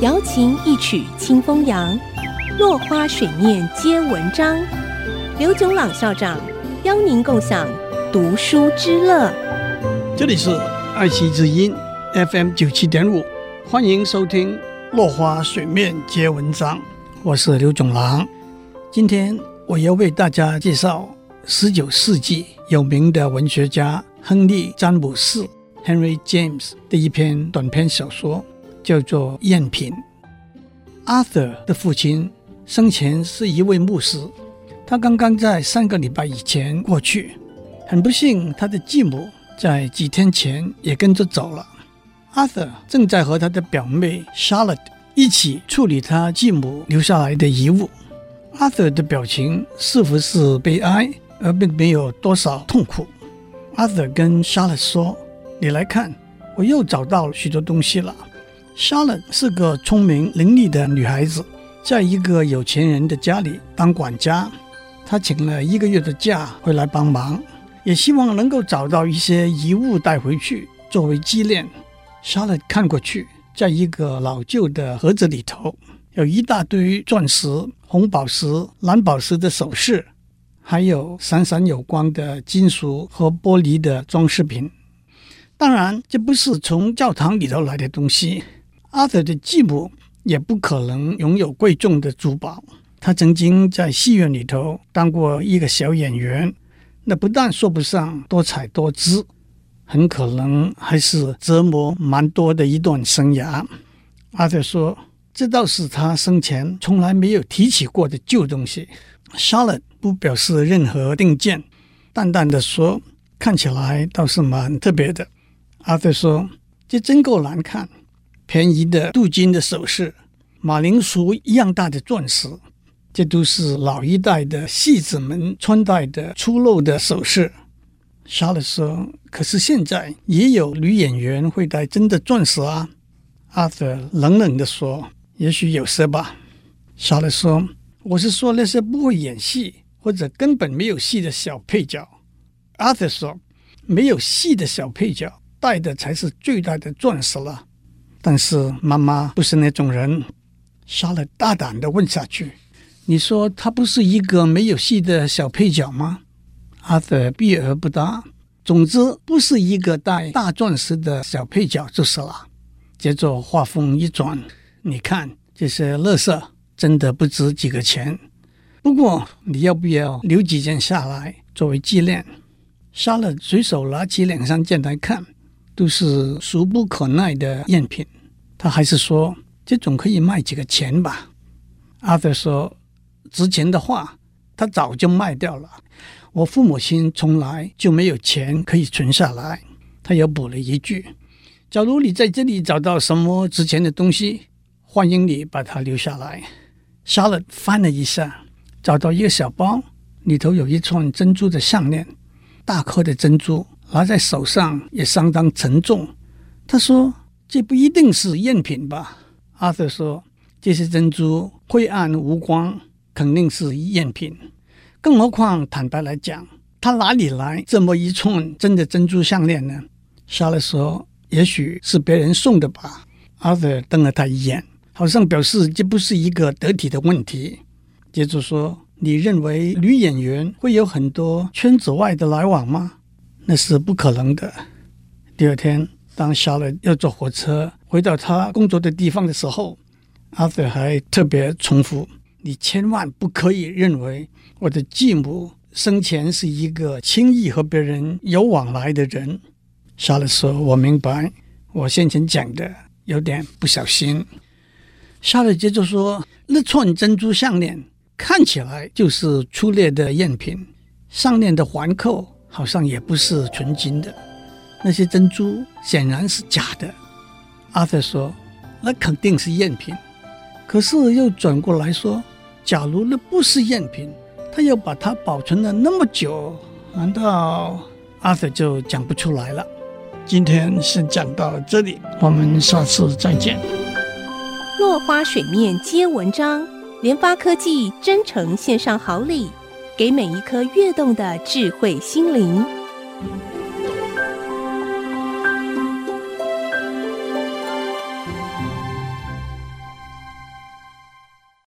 瑶琴一曲清风扬，落花水面皆文章。刘炯朗校长邀您共享读书之乐。这里是爱惜之音 FM 九七点五，欢迎收听《落花水面皆文章》，我是刘炯朗。今天我要为大家介绍十九世纪有名的文学家亨利·詹姆士。Henry James 的一篇短篇小说叫做《赝品》。Arthur 的父亲生前是一位牧师，他刚刚在三个礼拜以前过去。很不幸，他的继母在几天前也跟着走了。Arthur 正在和他的表妹 Charlotte 一起处理他继母留下来的遗物。Arthur 的表情似乎是悲哀，而并没有多少痛苦。Arthur 跟 Charlotte 说。你来看，我又找到许多东西了。Sharon 是个聪明伶俐的女孩子，在一个有钱人的家里当管家。她请了一个月的假回来帮忙，也希望能够找到一些遗物带回去作为纪念。Sharon 看过去，在一个老旧的盒子里头，有一大堆钻石、红宝石、蓝宝石的首饰，还有闪闪有光的金属和玻璃的装饰品。当然，这不是从教堂里头来的东西。阿德的继母也不可能拥有贵重的珠宝。他曾经在戏院里头当过一个小演员，那不但说不上多彩多姿，很可能还是折磨蛮多的一段生涯。阿德说：“这倒是他生前从来没有提起过的旧东西。” Charlotte 不表示任何定见，淡淡的说：“看起来倒是蛮特别的。”阿德说：“这真够难看，便宜的镀金的首饰，马铃薯一样大的钻石，这都是老一代的戏子们穿戴的粗陋的首饰。”莎乐说：“可是现在也有女演员会戴真的钻石啊。”阿德冷冷地说：“也许有些吧。”莎乐说：“我是说那些不会演戏或者根本没有戏的小配角。”阿德说：“没有戏的小配角。”戴的才是最大的钻石了，但是妈妈不是那种人。莎乐大胆的问下去：“你说他不是一个没有戏的小配角吗？”阿德避而不答。总之，不是一个戴大钻石的小配角就是了。接着话锋一转：“你看这些垃圾，真的不值几个钱。不过你要不要留几件下来作为纪念？”莎乐随手拿起两三件来看。都是俗不可耐的赝品，他还是说这总可以卖几个钱吧。阿德说：“值钱的话，他早就卖掉了。我父母亲从来就没有钱可以存下来。”他又补了一句：“假如你在这里找到什么值钱的东西，欢迎你把它留下来。”莎乐翻了一下，找到一个小包，里头有一串珍珠的项链，大颗的珍珠。拿在手上也相当沉重。他说：“这不一定是赝品吧？”阿瑟说：“这些珍珠晦暗无光，肯定是赝品。更何况，坦白来讲，他哪里来这么一串真的珍珠项链呢？”莎乐说：“也许是别人送的吧。”阿瑟瞪了他一眼，好像表示这不是一个得体的问题。接着说：“你认为女演员会有很多圈子外的来往吗？”那是不可能的。第二天，当夏勒要坐火车回到他工作的地方的时候，阿德还特别重复：“你千万不可以认为我的继母生前是一个轻易和别人有往来的人。”夏勒说：“我明白，我先前讲的有点不小心。”夏勒接着说：“那串珍珠项链看起来就是粗劣的赝品，上面的环扣。”好像也不是纯金的，那些珍珠显然是假的。阿德说：“那肯定是赝品。”可是又转过来说：“假如那不是赝品，他又把它保存了那么久，难道？”阿德就讲不出来了。今天先讲到这里，我们下次再见。落花水面皆文章，联发科技真诚献上好礼。给每一颗跃动的智慧心灵。